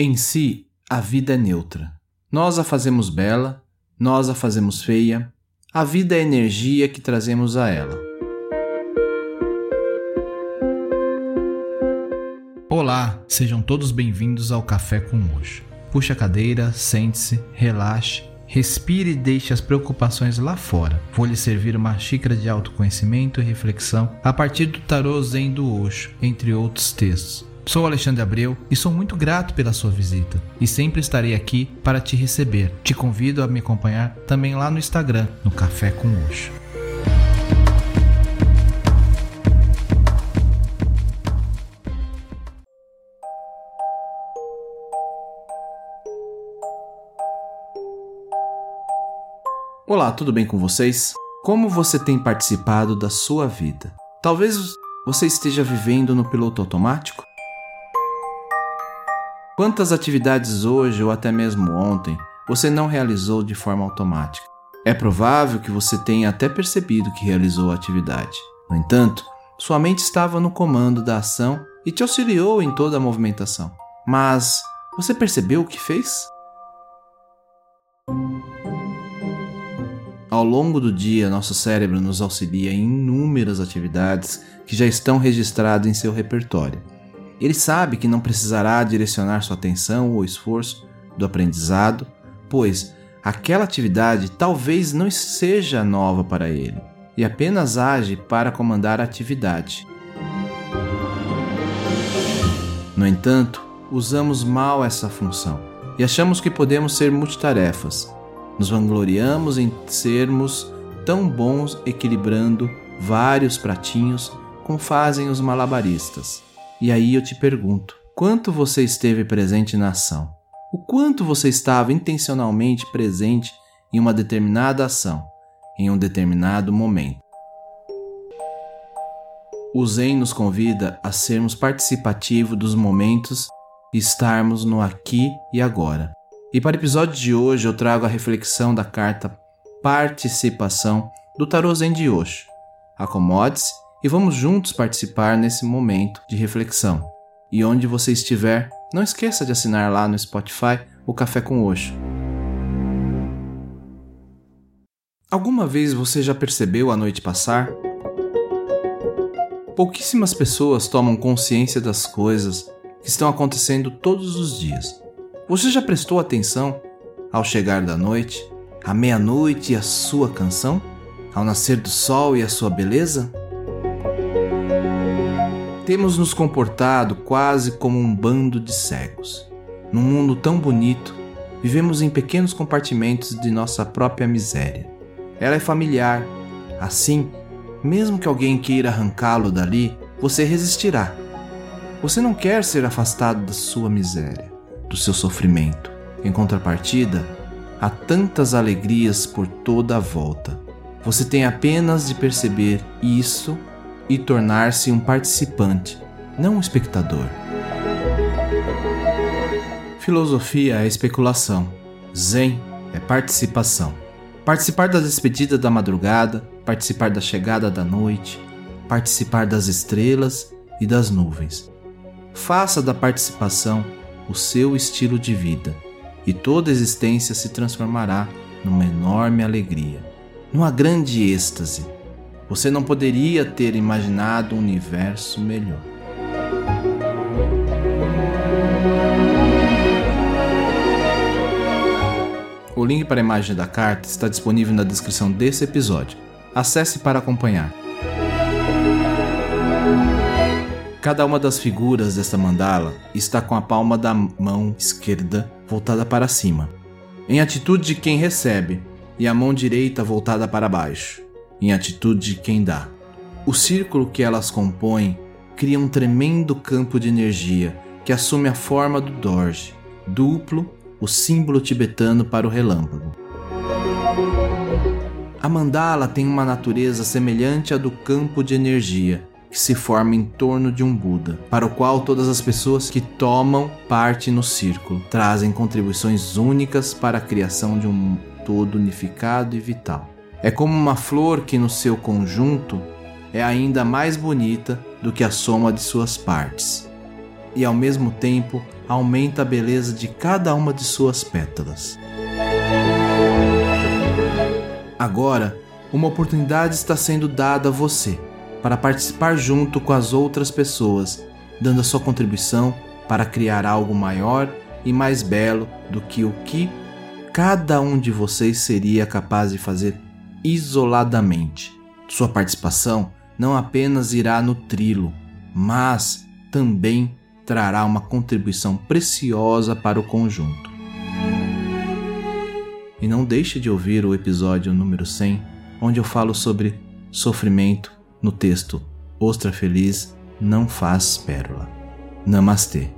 Em si, a vida é neutra. Nós a fazemos bela, nós a fazemos feia. A vida é a energia que trazemos a ela. Olá, sejam todos bem-vindos ao Café com Hoje. Puxe a cadeira, sente-se, relaxe, respire e deixe as preocupações lá fora. Vou lhe servir uma xícara de autoconhecimento e reflexão a partir do tarô Zen do Osho, entre outros textos. Sou Alexandre Abreu e sou muito grato pela sua visita e sempre estarei aqui para te receber. Te convido a me acompanhar também lá no Instagram, no Café com Oxo. Olá, tudo bem com vocês? Como você tem participado da sua vida? Talvez você esteja vivendo no piloto automático? Quantas atividades hoje ou até mesmo ontem você não realizou de forma automática? É provável que você tenha até percebido que realizou a atividade. No entanto, sua mente estava no comando da ação e te auxiliou em toda a movimentação. Mas você percebeu o que fez? Ao longo do dia, nosso cérebro nos auxilia em inúmeras atividades que já estão registradas em seu repertório. Ele sabe que não precisará direcionar sua atenção ou esforço do aprendizado, pois aquela atividade talvez não seja nova para ele e apenas age para comandar a atividade. No entanto, usamos mal essa função e achamos que podemos ser multitarefas. Nos vangloriamos em sermos tão bons equilibrando vários pratinhos como fazem os malabaristas. E aí eu te pergunto: quanto você esteve presente na ação? O quanto você estava intencionalmente presente em uma determinada ação, em um determinado momento? O Zen nos convida a sermos participativos dos momentos e estarmos no aqui e agora. E para o episódio de hoje eu trago a reflexão da carta Participação do Tarô Zen de Osho. Acomode-se e vamos juntos participar nesse momento de reflexão. E onde você estiver, não esqueça de assinar lá no Spotify o Café com Oxo. Alguma vez você já percebeu a noite passar? Pouquíssimas pessoas tomam consciência das coisas que estão acontecendo todos os dias. Você já prestou atenção ao chegar da noite, à meia-noite e a sua canção? Ao nascer do sol e a sua beleza? Temos nos comportado quase como um bando de cegos. Num mundo tão bonito, vivemos em pequenos compartimentos de nossa própria miséria. Ela é familiar. Assim, mesmo que alguém queira arrancá-lo dali, você resistirá. Você não quer ser afastado da sua miséria, do seu sofrimento. Em contrapartida, há tantas alegrias por toda a volta. Você tem apenas de perceber isso e tornar-se um participante, não um espectador. Filosofia é especulação, Zen é participação. Participar da despedida da madrugada, participar da chegada da noite, participar das estrelas e das nuvens. Faça da participação o seu estilo de vida e toda existência se transformará numa enorme alegria, numa grande êxtase você não poderia ter imaginado um universo melhor. O link para a imagem da carta está disponível na descrição desse episódio. Acesse para acompanhar. Cada uma das figuras desta mandala está com a palma da mão esquerda voltada para cima, em atitude de quem recebe, e a mão direita voltada para baixo em atitude de quem dá. O círculo que elas compõem cria um tremendo campo de energia que assume a forma do Dorje, duplo, o símbolo tibetano para o relâmpago. A mandala tem uma natureza semelhante à do campo de energia que se forma em torno de um Buda, para o qual todas as pessoas que tomam parte no círculo trazem contribuições únicas para a criação de um todo unificado e vital. É como uma flor que no seu conjunto é ainda mais bonita do que a soma de suas partes. e ao mesmo tempo aumenta a beleza de cada uma de suas pétalas. Agora, uma oportunidade está sendo dada a você para participar junto com as outras pessoas, dando a sua contribuição para criar algo maior e mais belo do que o que cada um de vocês seria capaz de fazer isoladamente. Sua participação não apenas irá nutri-lo, mas também trará uma contribuição preciosa para o conjunto. E não deixe de ouvir o episódio número 100, onde eu falo sobre sofrimento no texto Ostra Feliz não faz pérola. Namastê.